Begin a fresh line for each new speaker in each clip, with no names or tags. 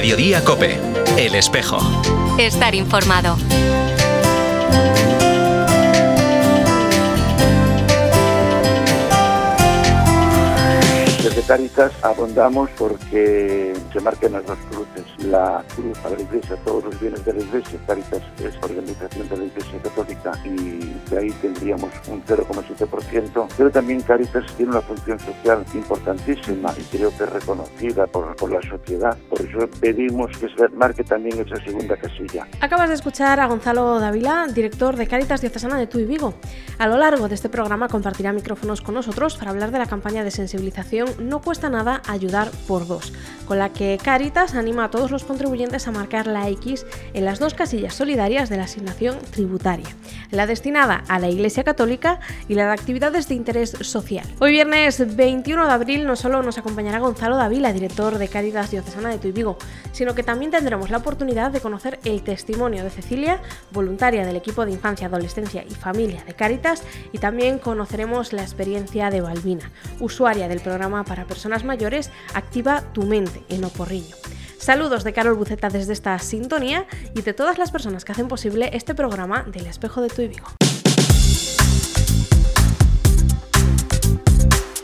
Mediodía Cope, El Espejo.
Estar informado.
Desde Caritas abondamos porque se marquen las dos cruces. La cruz a la Iglesia, todos los bienes de la Iglesia. Caritas es organización de la Iglesia Católica y de ahí tendríamos un 0,7%. Pero también Caritas tiene una función social importantísima y creo que es reconocida por, por la sociedad. Por eso pedimos que se marque también esa segunda casilla.
Acabas de escuchar a Gonzalo Dávila, director de Caritas Diocesana de Tuy Vigo. A lo largo de este programa compartirá micrófonos con nosotros para hablar de la campaña de sensibilización No cuesta nada ayudar por dos, con la que Caritas anima a todos los contribuyentes a marcar la X en las dos casillas solidarias de la asignación tributaria, la destinada a la Iglesia Católica y la de actividades de interés social. Hoy viernes 21 de abril no solo nos acompañará Gonzalo Dávila, director de Caritas Diocesana de Tuy sino que también tendremos la oportunidad de conocer el testimonio de Cecilia, voluntaria del equipo de infancia, adolescencia y familia de Caritas, y también conoceremos la experiencia de Balbina, usuaria del programa para personas mayores Activa tu mente en Oporriño. Saludos de Carol Buceta desde esta sintonía y de todas las personas que hacen posible este programa del espejo de tu Vigo.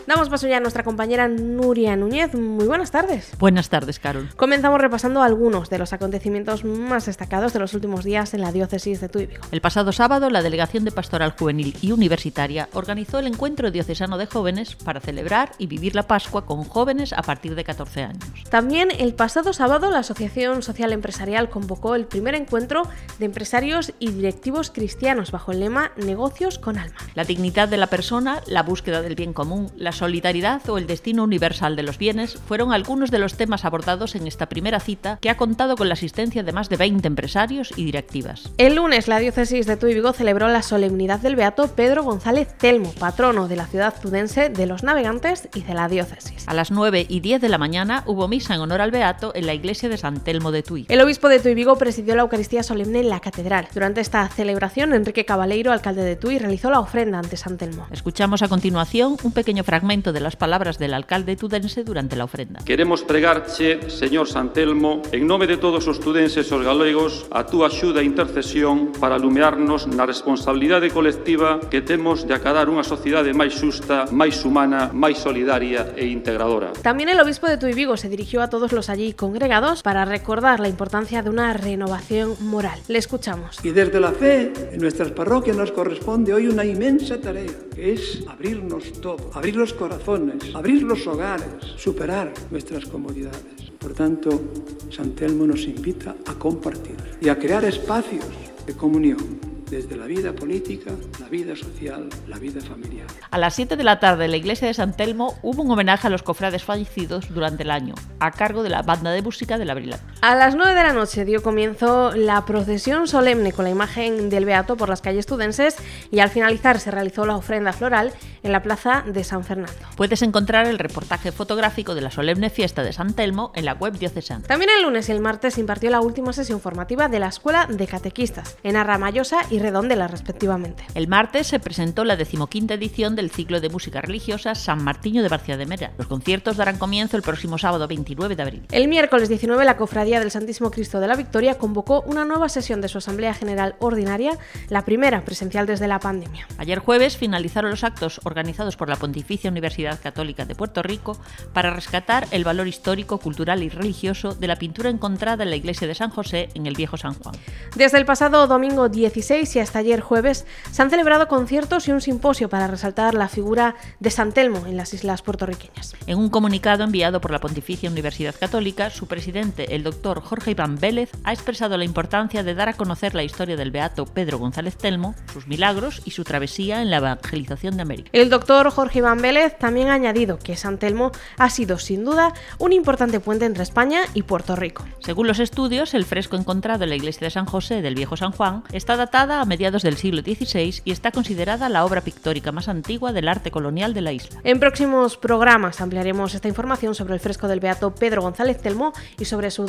Damos paso ya a nuestra compañera Nuria Núñez. Muy buenas tardes.
Buenas tardes, Carol.
Comenzamos repasando algunos de los acontecimientos más destacados de los últimos días en la diócesis de Tuy.
El pasado sábado, la Delegación de Pastoral Juvenil y Universitaria organizó el Encuentro Diocesano de Jóvenes para celebrar y vivir la Pascua con jóvenes a partir de 14 años.
También el pasado sábado, la Asociación Social Empresarial convocó el primer encuentro de empresarios y directivos cristianos bajo el lema Negocios con alma.
La dignidad de la persona, la búsqueda del bien común, la solidaridad o el destino universal de los bienes fueron algunos de los temas abordados en esta primera cita que ha contado con la asistencia de más de 20 empresarios y directivas.
El lunes la diócesis de Tuy Vigo celebró la solemnidad del beato Pedro González Telmo, patrono de la ciudad tudense, de los navegantes y de la diócesis.
A las 9 y 10 de la mañana hubo misa en honor al beato en la iglesia de San Telmo de Tuy.
El obispo de Tuy Vigo presidió la Eucaristía solemne en la catedral. Durante esta celebración, Enrique Cabaleiro, alcalde de Tuy, realizó la ofrenda ante San Telmo.
Escuchamos a continuación un pequeño fragmento fragmento de las palabras del alcalde tudense durante la ofrenda.
Queremos pregarche, señor Santelmo, en nome de todos os tudenses e os galegos, a túa axuda e intercesión para alumearnos na responsabilidade colectiva que temos de acadar unha sociedade máis xusta, máis humana, máis solidaria e integradora.
También el obispo de Tuibigo se dirigió a todos los allí congregados para recordar la importancia de una renovación moral. Le escuchamos.
Y desde la fe, en nuestras parroquias nos corresponde hoy una inmensa tarea, que es abrirnos todo, abrirnos corazones, abrir los hogares, superar nuestras comodidades. Por tanto, San Telmo nos invita a compartir y a crear espacios de comunión desde la vida política, la vida social, la vida familiar.
A las 7 de la tarde en la iglesia de San Telmo hubo un homenaje a los cofrades fallecidos durante el año, a cargo de la banda de música del Abril.
A las 9 de la noche dio comienzo la procesión solemne con la imagen del Beato por las calles tudenses y al finalizar se realizó la ofrenda floral en la plaza de San Fernando.
Puedes encontrar el reportaje fotográfico de la solemne fiesta de San Telmo en la web diocesana.
También el lunes y el martes se impartió la última sesión formativa de la Escuela de Catequistas en Arramayosa y Redondela respectivamente.
El martes se presentó la decimoquinta edición del ciclo de música religiosa San Martiño de Barcia de Mera. Los conciertos darán comienzo el próximo sábado 29 de abril.
El miércoles 19 la Cofradía del Santísimo Cristo de la Victoria convocó una nueva sesión de su Asamblea General Ordinaria, la primera presencial desde la pandemia.
Ayer jueves finalizaron los actos organizados por la Pontificia Universidad Católica de Puerto Rico para rescatar el valor histórico, cultural y religioso de la pintura encontrada en la iglesia de San José en el Viejo San Juan.
Desde el pasado domingo 16 y hasta ayer jueves se han celebrado conciertos y un simposio para resaltar la figura de San Telmo en las islas puertorriqueñas.
En un comunicado enviado por la Pontificia Universidad Católica, su presidente, el doctor Jorge Iván Vélez, ha expresado la importancia de dar a conocer la historia del beato Pedro González Telmo, sus milagros y su travesía en la evangelización de América.
El doctor Jorge Iván Vélez también ha añadido que San Telmo ha sido sin duda un importante puente entre España y Puerto Rico.
Según los estudios, el fresco encontrado en la iglesia de San José del Viejo San Juan está datada datada a mediados del siglo XVI y está considerada la obra pictórica más antigua del arte colonial de la isla.
En próximos programas ampliaremos esta información sobre el fresco del beato Pedro González Telmo y sobre su,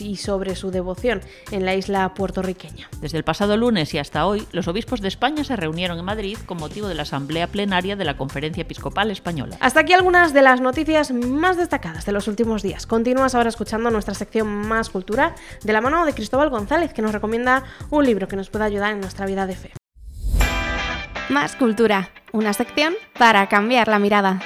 y sobre su devoción en la isla puertorriqueña.
Desde el pasado lunes y hasta hoy, los obispos de España se reunieron en Madrid con motivo de la asamblea plenaria de la Conferencia Episcopal Española.
Hasta aquí algunas de las noticias más destacadas de los últimos días. Continúas ahora escuchando nuestra sección Más Cultura de la mano de Cristóbal González, que nos recomienda un libro que nos pueda ayudar en nuestra vida de fe.
Más Cultura, una sección para cambiar la mirada.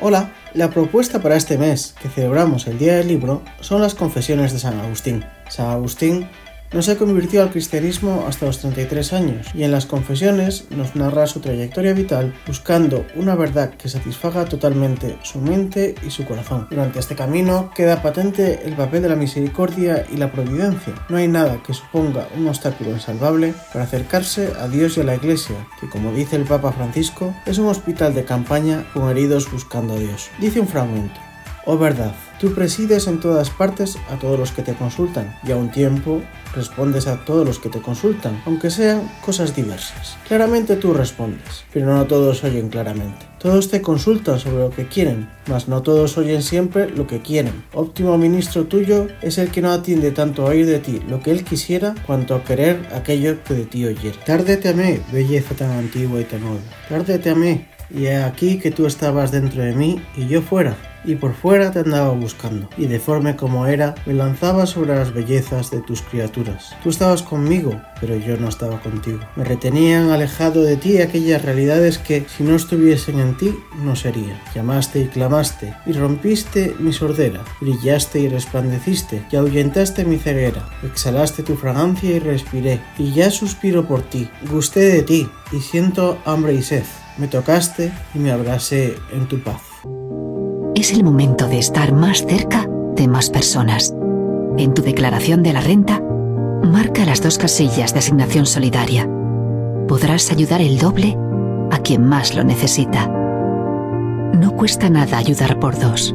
Hola, la propuesta para este mes, que celebramos el Día del Libro, son las Confesiones de San Agustín. San Agustín no se convirtió al cristianismo hasta los 33 años y en las confesiones nos narra su trayectoria vital buscando una verdad que satisfaga totalmente su mente y su corazón. Durante este camino queda patente el papel de la misericordia y la providencia. No hay nada que suponga un obstáculo insalvable para acercarse a Dios y a la Iglesia, que como dice el Papa Francisco, es un hospital de campaña con heridos buscando a Dios. Dice un fragmento. Oh verdad, tú presides en todas partes a todos los que te consultan y a un tiempo respondes a todos los que te consultan, aunque sean cosas diversas. Claramente tú respondes, pero no todos oyen claramente. Todos te consultan sobre lo que quieren, mas no todos oyen siempre lo que quieren. Óptimo ministro tuyo es el que no atiende tanto a oír de ti lo que él quisiera, cuanto a querer aquello que de ti oyera. Tarde te amé, belleza tan antigua y tan nueva. Tarde te amé, y he aquí que tú estabas dentro de mí y yo fuera y por fuera te andaba buscando, y deforme como era, me lanzaba sobre las bellezas de tus criaturas. Tú estabas conmigo, pero yo no estaba contigo. Me retenían alejado de ti aquellas realidades que, si no estuviesen en ti, no serían. Llamaste y clamaste, y rompiste mi sordera, brillaste y resplandeciste, y ahuyentaste mi ceguera, exhalaste tu fragancia y respiré, y ya suspiro por ti, gusté de ti, y siento hambre y sed. Me tocaste y me abracé en tu paz
es el momento de estar más cerca de más personas. En tu declaración de la renta, marca las dos casillas de asignación solidaria. Podrás ayudar el doble a quien más lo necesita. No cuesta nada ayudar por dos.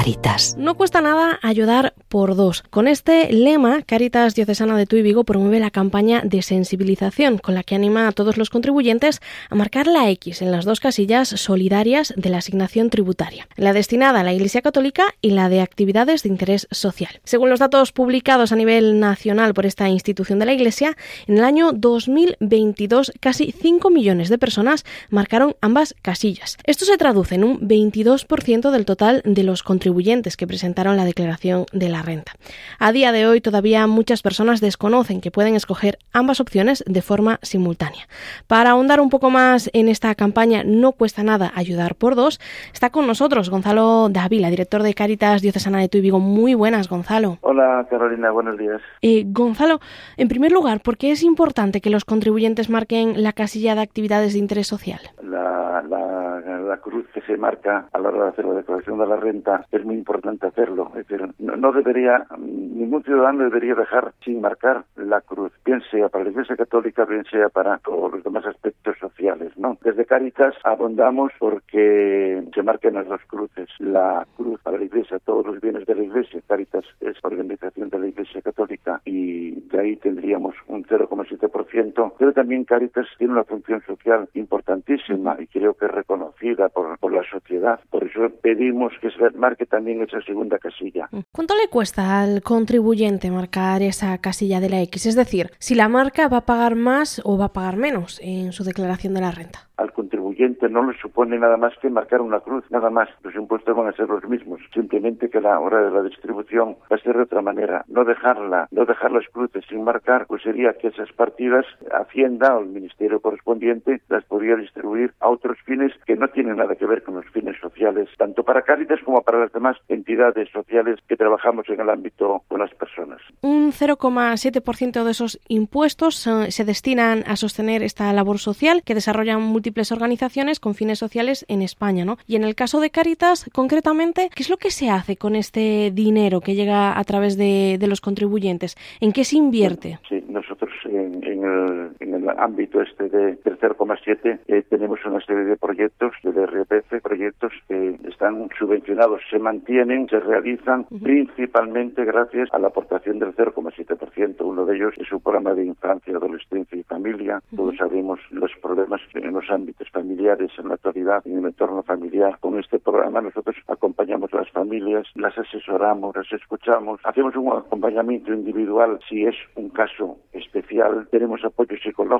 Caritas.
No cuesta nada ayudar por dos. Con este lema, Caritas Diocesana de Tuy Vigo promueve la campaña de sensibilización con la que anima a todos los contribuyentes a marcar la X en las dos casillas solidarias de la asignación tributaria, la destinada a la Iglesia Católica y la de actividades de interés social. Según los datos publicados a nivel nacional por esta institución de la Iglesia, en el año 2022 casi 5 millones de personas marcaron ambas casillas. Esto se traduce en un 22% del total de los contribuyentes contribuyentes que presentaron la declaración de la renta. A día de hoy todavía muchas personas desconocen que pueden escoger ambas opciones de forma simultánea. Para ahondar un poco más en esta campaña No cuesta nada ayudar por dos, está con nosotros Gonzalo Dávila, director de Caritas Diocesana de Tuy Vigo. Muy buenas, Gonzalo.
Hola, Carolina, buenos días.
Eh, Gonzalo, en primer lugar, ¿por qué es importante que los contribuyentes marquen la casilla de actividades de interés social?
La, la cruz que se marca a la hora de hacer la declaración de la renta es muy importante hacerlo. Es decir, no, debería, ningún ciudadano debería dejar sin marcar la cruz, bien sea para la Iglesia Católica, bien sea para todos los demás aspectos sociales. ¿no? Desde Caritas abondamos porque se marquen las dos cruces. La cruz para la Iglesia, todos los bienes de la Iglesia. Caritas es organización de la Iglesia Católica y de ahí tendríamos un 0,7%. Pero también Caritas tiene una función social importantísima y creo que es reconocida por, por la sociedad. Por eso pedimos que se marque que también esa segunda casilla.
Mm. ¿Cuánto le cuesta al contribuyente marcar esa casilla de la X? Es decir, si la marca va a pagar más o va a pagar menos en su declaración de la renta
al contribuyente no le supone nada más que marcar una cruz, nada más. Los impuestos van a ser los mismos, simplemente que la hora de la distribución va a ser de otra manera. No dejarla, no dejar las cruces sin marcar, pues sería que esas partidas Hacienda o el ministerio correspondiente las podría distribuir a otros fines que no tienen nada que ver con los fines sociales, tanto para Cáritas como para las demás entidades sociales que trabajamos en el ámbito con las personas.
Un 0,7% de esos impuestos eh, se destinan a sostener esta labor social que desarrollan múltiples organizaciones con fines sociales en España, ¿no? Y en el caso de Caritas, concretamente, ¿qué es lo que se hace con este dinero que llega a través de, los contribuyentes? ¿En qué se invierte?
Sí, nosotros en, el, ámbito este de, del 0,7 eh, tenemos una serie de proyectos del RPF, proyectos que están subvencionados, se mantienen, se realizan principalmente gracias a la aportación del 0,7%. Uno de ellos es un programa de infancia, adolescencia y familia. Todos sabemos los problemas en los ámbitos familiares en la actualidad, en el entorno familiar. Con este programa nosotros acompañamos a las familias, las asesoramos, las escuchamos, hacemos un acompañamiento individual si es un caso especial, tenemos apoyo psicológico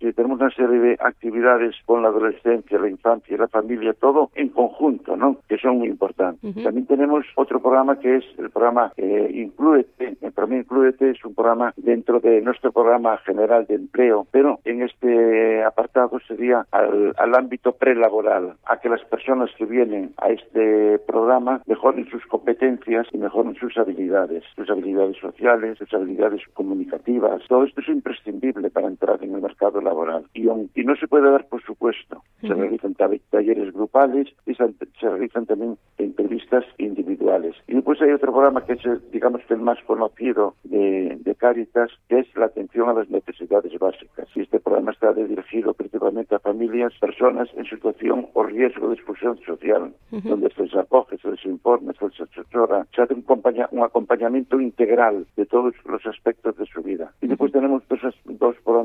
y tenemos una serie de actividades con la adolescencia, la infancia la familia, todo en conjunto, ¿no? Que son muy importantes. También tenemos otro programa que es el programa eh, Inclúete. El programa Inclúete es un programa dentro de nuestro programa general de empleo, pero en este apartado sería al, al ámbito prelaboral, a que las personas que vienen a este programa mejoren sus competencias y mejoren sus habilidades, sus habilidades sociales, sus habilidades comunicativas. Todo esto es imprescindible para entrar en el mercado laboral. Y, y no se puede dar por supuesto. Se realizan talleres grupales y se, realizan también entrevistas individuales. Y después hay otro programa que es, digamos que el más conocido de, de Cáritas, que es la atención a las necesidades básicas. Y este programa está dirigido principalmente a familias, personas en situación o riesgo de expulsión social, donde se les acoge, se les informa, se les asesora, se hace un, un acompañamiento integral de todos los aspectos de su vida. Y después tenemos dos,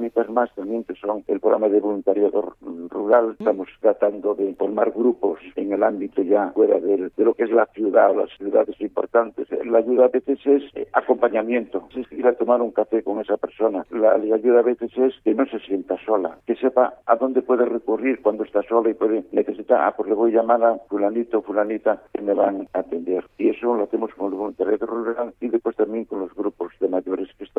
programas más también, que son el programa de voluntariado rural. Estamos tratando de formar grupos en el ámbito ya fuera de, lo que es la ciudad o las ciudades importantes. La ayuda a veces es eh, acompañamiento, es ir a tomar un café con esa persona. La, ayuda a veces es que no se sienta sola, que sepa a dónde puede recurrir cuando está sola y puede necesitar, ah, pues le voy a llamar a fulanito o fulanita que me van a atender. Y eso lo hacemos con el voluntariado rural y después también con los grupos de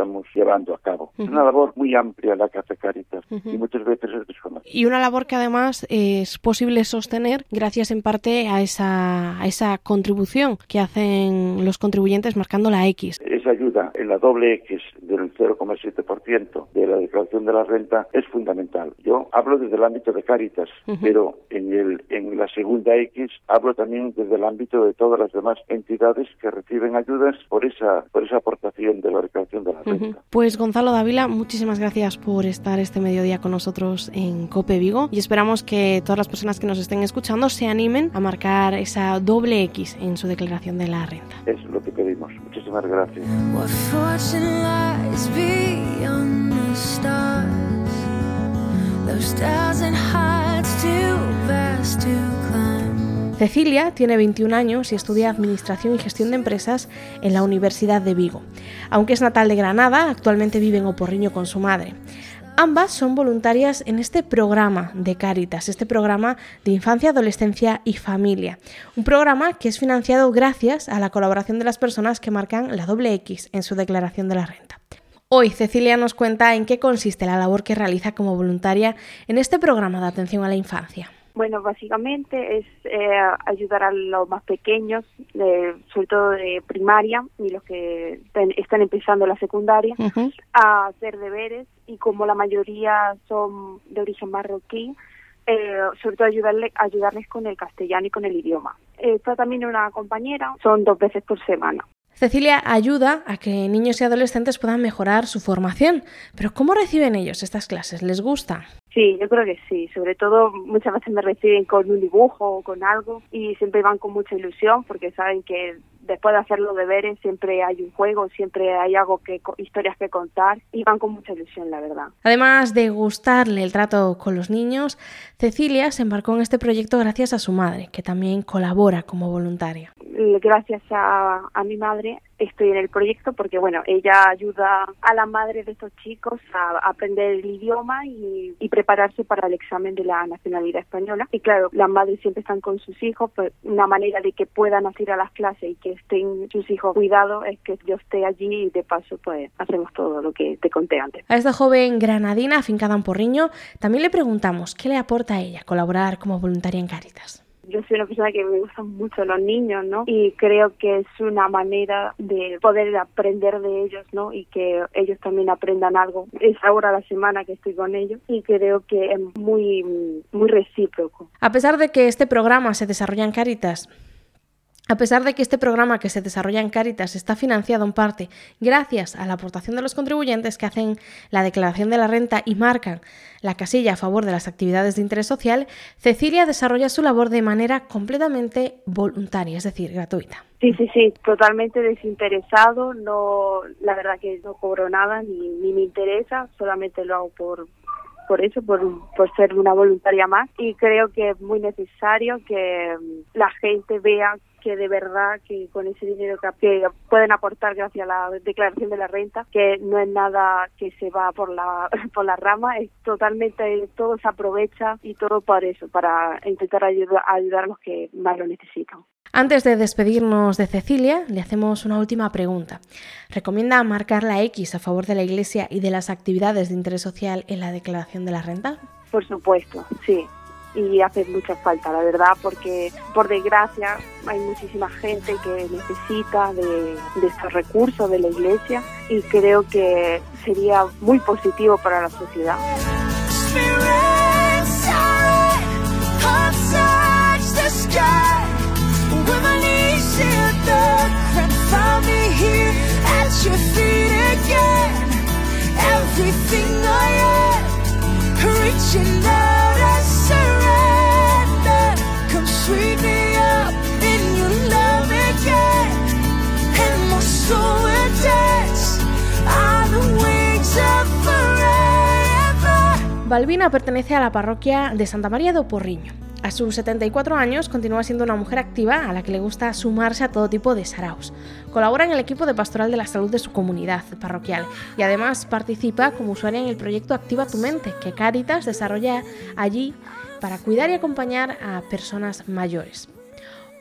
estamos llevando a cabo. Es una labor muy amplia la que hace Caritas y muchas veces es desconocida.
Y una labor que además es posible sostener gracias en parte a esa, a esa contribución que hacen los contribuyentes marcando la X.
Esa ayuda en la doble X del 0,7% de la declaración de la renta es fundamental. Yo hablo desde el ámbito de Caritas, pero en, el, en la segunda X hablo también desde el ámbito de todas las demás entidades que reciben ayudas por esa, por esa aportación de la declaración de la renta.
Pues Gonzalo Dávila, muchísimas gracias por estar este mediodía con nosotros en Cope Vigo y esperamos que todas las personas que nos estén escuchando se animen a marcar esa doble X en su declaración de la renta.
Es lo que pedimos. Muchísimas gracias.
Cecilia tiene 21 años y estudia Administración y Gestión de Empresas en la Universidad de Vigo. Aunque es natal de Granada, actualmente vive en Oporriño con su madre. Ambas son voluntarias en este programa de Cáritas, este programa de infancia, adolescencia y familia. Un programa que es financiado gracias a la colaboración de las personas que marcan la doble X en su declaración de la renta. Hoy Cecilia nos cuenta en qué consiste la labor que realiza como voluntaria en este programa de atención a la infancia.
Bueno, básicamente es eh, ayudar a los más pequeños, sobre todo de primaria y los que están empezando la secundaria, a hacer deberes y como la mayoría son de origen marroquí, eh, sobre todo ayudarle, ayudarles con el castellano y con el idioma. Está también una compañera, son dos veces por semana.
Cecilia ayuda a que niños y adolescentes puedan mejorar su formación, pero ¿cómo reciben ellos estas clases? ¿Les gusta?
Sí, yo creo que sí. Sobre todo muchas veces me reciben con un dibujo o con algo y siempre van con mucha ilusión porque saben que después de hacer los deberes siempre hay un juego, siempre hay algo que historias que contar y van con mucha ilusión, la verdad.
Además de gustarle el trato con los niños, Cecilia se embarcó en este proyecto gracias a su madre, que también colabora como voluntaria.
Gracias a, a mi madre estoy en el proyecto porque, bueno, ella ayuda a la madre de estos chicos a aprender el idioma y, prepararse para el examen de la nacionalidad española. Y claro, las madres siempre están con sus hijos, pues una manera de que puedan asistir a las clases y que estén sus hijos cuidados es que yo esté allí y de paso pues hacemos todo lo que te conté antes.
A esta joven granadina afincada en Porriño también le preguntamos qué le aporta a ella colaborar como voluntaria en Cáritas
yo soy una persona que me gustan mucho los niños, ¿no? Y creo que es una manera de poder aprender de ellos, ¿no? Y que ellos también aprendan algo. Es ahora la semana que estoy con ellos y creo que es muy, muy recíproco.
A pesar de que este programa se desarrolla en Caritas, A pesar de que este programa que se desarrolla en Cáritas está financiado en parte gracias a la aportación de los contribuyentes que hacen la declaración de la renta y marcan la casilla a favor de las actividades de interés social, Cecilia desarrolla su labor de manera completamente voluntaria, es decir, gratuita.
Sí, sí, sí, totalmente desinteresado, no, la verdad que no cobro nada ni, ni me interesa, solamente lo hago por, por eso, por, por ser una voluntaria más y creo que es muy necesario que mm, la gente vea que de verdad que con ese dinero que, pueden aportar gracias a la declaración de la renta, que no es nada que se va por la por la rama, es totalmente todo se aprovecha y todo para eso, para intentar ayudar, ayudar a los que más lo necesitan.
Antes de despedirnos de Cecilia, le hacemos una última pregunta. ¿Recomienda marcar la X a favor de la Iglesia y de las actividades de interés social en la declaración de la renta?
Por supuesto, sí. Y hace mucha falta, la verdad, porque por desgracia hay muchísima gente que necesita de, de estos recursos de la Iglesia y creo que sería muy positivo para la sociedad.
Balbina pertenece a la parroquia de Santa María de Oporriño. A sus 74 años continúa siendo una mujer activa a la que le gusta sumarse a todo tipo de saraos. Colabora en el equipo de pastoral de la salud de su comunidad parroquial y además participa como usuaria en el proyecto Activa tu mente que Caritas desarrolla allí para cuidar y acompañar a personas mayores.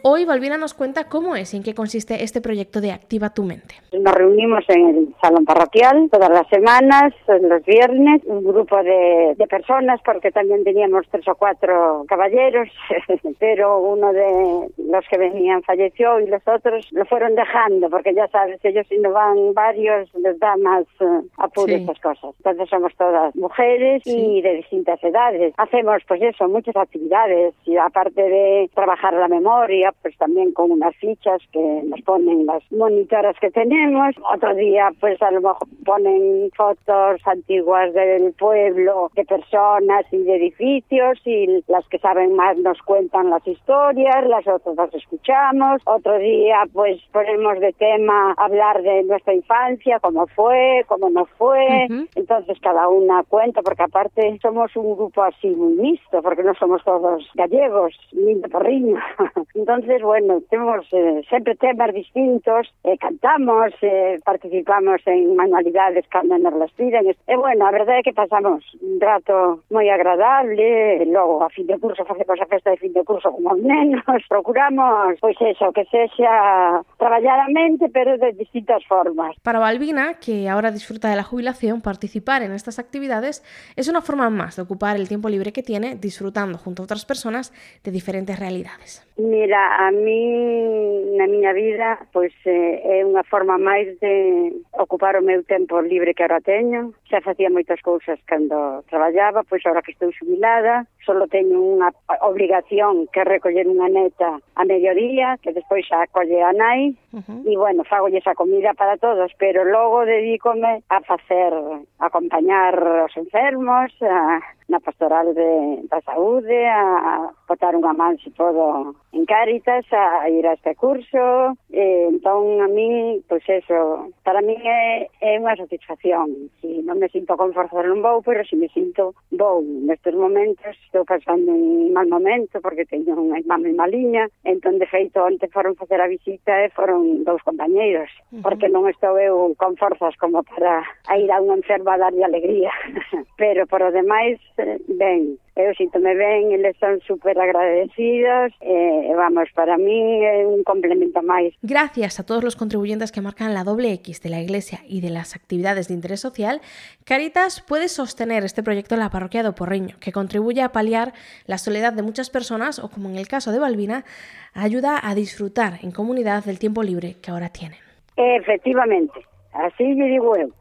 Hoy Valvina nos cuenta cómo es y en qué consiste este proyecto de Activa tu mente.
Nos reunimos en el salón parroquial todas las semanas, los viernes, un grupo de, personas, porque también teníamos tres o cuatro caballeros, pero uno de los que venían falleció y los otros lo fueron dejando, porque ya sabes, ellos si no van varios les da más uh, apuro estas cosas. Entonces somos todas mujeres y de distintas edades. Hacemos pues eso, muchas actividades y aparte de trabajar la memoria, pues también con unas fichas que nos ponen las monitoras que tenemos. Otro día, pues a lo mejor ponen fotos antiguas del pueblo, de personas y de edificios, y las que saben más nos cuentan las historias, las otras las escuchamos. Otro día, pues ponemos de tema hablar de nuestra infancia, cómo fue, cómo no fue. Entonces cada una cuenta, porque aparte somos un grupo así muy mixto, porque no somos todos gallegos, ni de porriño. Entonces, entonces, bueno, tenemos eh, sempre temas distintos, eh, cantamos, eh, participamos en manualidades cando las piden. E, bueno, a verdade é que pasamos un rato moi agradable, logo a fin de curso facemos a festa de fin de curso como os nenos, procuramos, pois eso, que sexa traballar a mente, pero de distintas formas.
Para Balbina, que ahora disfruta de la jubilación, participar en estas actividades es una forma más de ocupar el tiempo libre que tiene disfrutando junto a otras personas de diferentes realidades.
Mira, a min na miña vida pois eh, é unha forma máis de ocupar o meu tempo libre que agora teño xa facía moitas cousas cando traballaba, pois agora que estou xubilada, solo teño unha obligación que recoller unha neta a mediodía, que despois xa acolle a nai, uh -huh. e bueno, fago esa comida para todos, pero logo dedícome a facer, a acompañar os enfermos, a, na pastoral de, da saúde, a botar unha man se todo en Cáritas, a ir a este curso, e, entón a min, pois eso, para min é, é unha satisfacción, si non me sinto con forza non vou, pero se me sinto vou. Nestes momentos estou pasando un mal momento porque teño unha mami maliña, entón de feito onte foron facer a visita e foron dous compañeiros, uh -huh. porque non estou eu con forzas como para a ir a unha enferma darlle alegría. pero por o demais, eh, ben, eu síntome ben, eles son super agradecidos, e vamos, para mí é un complemento máis.
Gracias a todos los contribuyentes que marcan la doble X de la Iglesia y de las actividades de interés social, Caritas puede sostener este proyecto en la parroquia de Oporreño, que contribuye a paliar la soledad de muchas personas o, como en el caso de Balbina, ayuda a disfrutar en comunidad del tiempo libre que ahora tienen.
Efectivamente, así lle digo eu.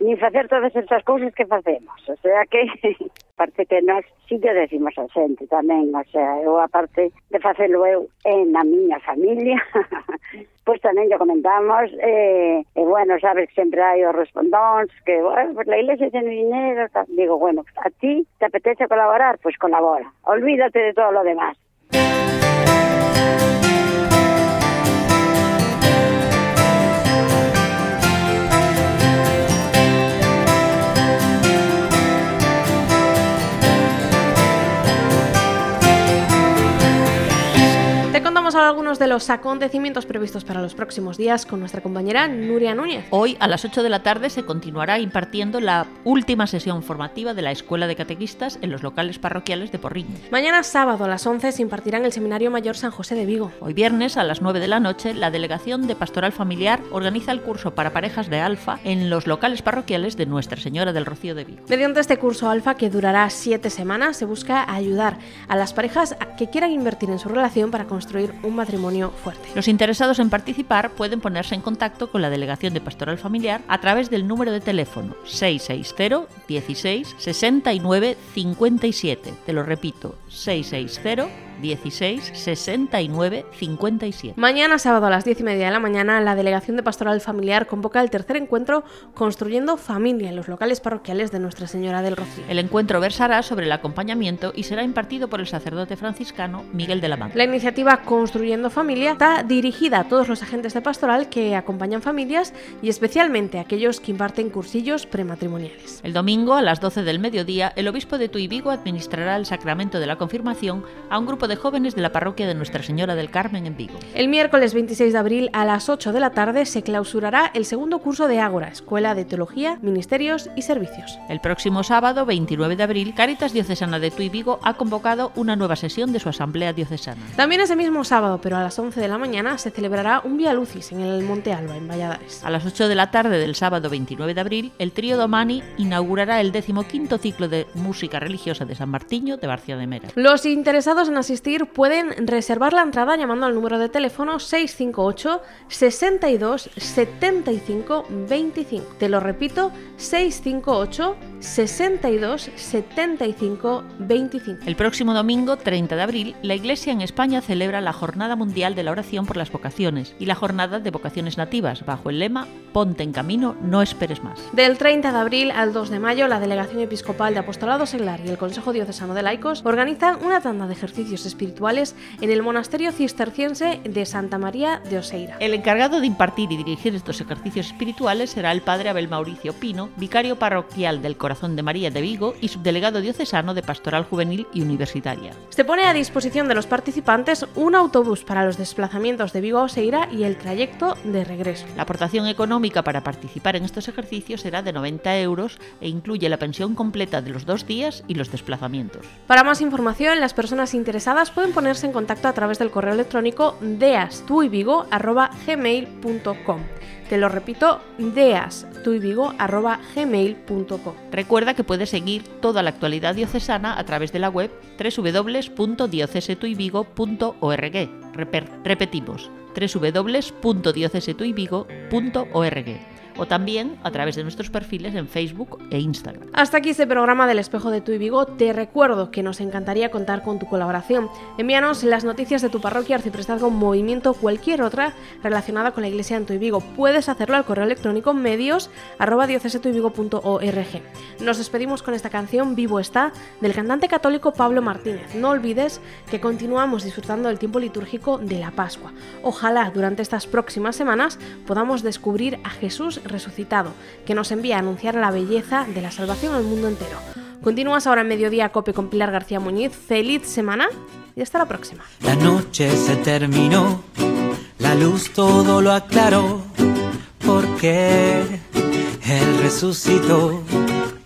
ni facer todas esas cousas que facemos. O sea que, parte que nós sí que decimos a xente tamén, o sea, eu aparte de facelo eu en a miña familia, pois pues tamén lle comentamos, eh, e bueno, sabes que sempre hai os respondóns, que, bueno, pues la iglesia ten dinero, tal. digo, bueno, a ti te apetece colaborar, pois pues colabora, olvídate de todo lo demás.
Algunos de los acontecimientos previstos para los próximos días con nuestra compañera Nuria Núñez.
Hoy a las 8 de la tarde se continuará impartiendo la última sesión formativa de la Escuela de Catequistas en los locales parroquiales de Porriño.
Mañana sábado a las 11 se impartirá en el Seminario Mayor San José de Vigo.
Hoy viernes a las 9 de la noche la Delegación de Pastoral Familiar organiza el curso para parejas de Alfa en los locales parroquiales de Nuestra Señora del Rocío de Vigo.
Mediante este curso Alfa que durará siete semanas se busca ayudar a las parejas que quieran invertir en su relación para construir un matrimonio fuerte.
Los interesados en participar pueden ponerse en contacto con la Delegación de Pastoral Familiar a través del número de teléfono 660 16 69 57. Te lo repito, 660 16 69 57.
Mañana, sábado a las 10 y media de la mañana, la Delegación de Pastoral Familiar convoca el tercer encuentro Construyendo Familia en los locales parroquiales de Nuestra Señora del Rocío.
El encuentro versará sobre el acompañamiento y será impartido por el sacerdote franciscano Miguel de la Manga.
La iniciativa Construyendo Familia está dirigida a todos los agentes de pastoral que acompañan familias y especialmente a aquellos que imparten cursillos prematrimoniales.
El domingo, a las 12 del mediodía, el obispo de Tuy Vigo administrará el sacramento de la confirmación a un grupo de jóvenes de la parroquia de Nuestra Señora del Carmen en Vigo.
El miércoles 26 de abril a las 8 de la tarde se clausurará el segundo curso de Ágora, Escuela de Teología, Ministerios y Servicios.
El próximo sábado, 29 de abril, Caritas Diocesana de Tuy Vigo ha convocado una nueva sesión de su asamblea diocesana.
También ese mismo sábado, pero a las 11 de la mañana, se celebrará un Via Lucis en el Monte Alba, en Valladares.
A las 8 de la tarde del sábado 29 de abril, el trío Domani inaugurará el decimoquinto ciclo de música religiosa de San Martiño de Barcia de Mera.
Los interesados en asistir pueden reservar la entrada llamando al número de teléfono 658 62 75 25. Te lo repito, 658 62 75 25.
El próximo domingo, 30 de abril, la Iglesia en España celebra la Jornada Mundial de la Oración por las Vocaciones y la Jornada de Vocaciones Nativas, bajo el lema Ponte en camino, no esperes más.
Del 30 de abril al 2 de mayo, la Delegación Episcopal de Apostolado Seglar y el Consejo Diocesano de Laicos organizan una tanda de ejercicios espirituales en el monasterio cisterciense de Santa María de Oseira.
El encargado de impartir y dirigir estos ejercicios espirituales será el padre Abel Mauricio Pino, vicario parroquial del Corazón de María de Vigo y subdelegado diocesano de Pastoral Juvenil y Universitaria.
Se pone a disposición de los participantes un autobús para los desplazamientos de Vigo a Oseira y el trayecto de regreso.
La aportación económica para participar en estos ejercicios será de 90 euros e incluye la pensión completa de los dos días y los desplazamientos.
Para más información, las personas interesadas pueden ponerse en contacto a través del correo electrónico deastuivigo.gmail.com. Te lo repito, deastuivigo.gmail.com.
Recuerda que puedes seguir toda la actualidad diocesana a través de la web www.diocesetuivigo.org. Repetimos, www.diocesetuivigo.org o también a través de nuestros perfiles en Facebook e Instagram.
Hasta aquí este programa del Espejo de Tu y Vigo. Te recuerdo que nos encantaría contar con tu colaboración. Envíanos las noticias de tu parroquia, arciprestazgo, movimiento, cualquier otra relacionada con la iglesia en Tu y Vigo. Puedes hacerlo al correo electrónico medios Nos despedimos con esta canción Vivo está del cantante católico Pablo Martínez. No olvides que continuamos disfrutando del tiempo litúrgico de la Pascua. Ojalá durante estas próximas semanas podamos descubrir a Jesús resucitado, que nos envía a anunciar la belleza de la salvación al mundo entero. Continúas ahora en Mediodía Cope con Pilar García Muñiz. Feliz semana y hasta la próxima.
La noche se terminó, la luz todo lo aclaró, porque Él resucitó.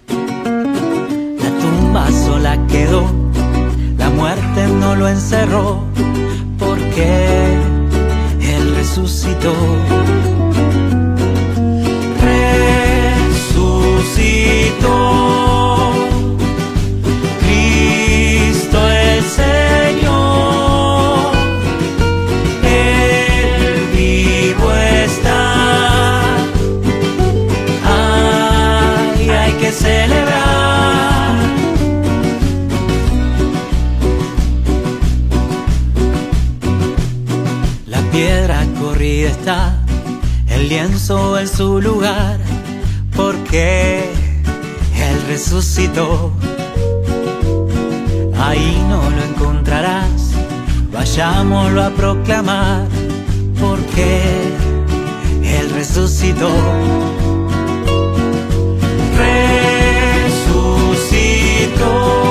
La tumba sola quedó, la muerte no lo encerró, porque Él resucitó. Cristo. Es Señor, el vivo está. Hay que celebrar. La piedra corrida, está el lienzo en su lugar, porque resucitó. Ahí no lo encontrarás, vayámoslo a proclamar, porque Él resucitó. Resucitó.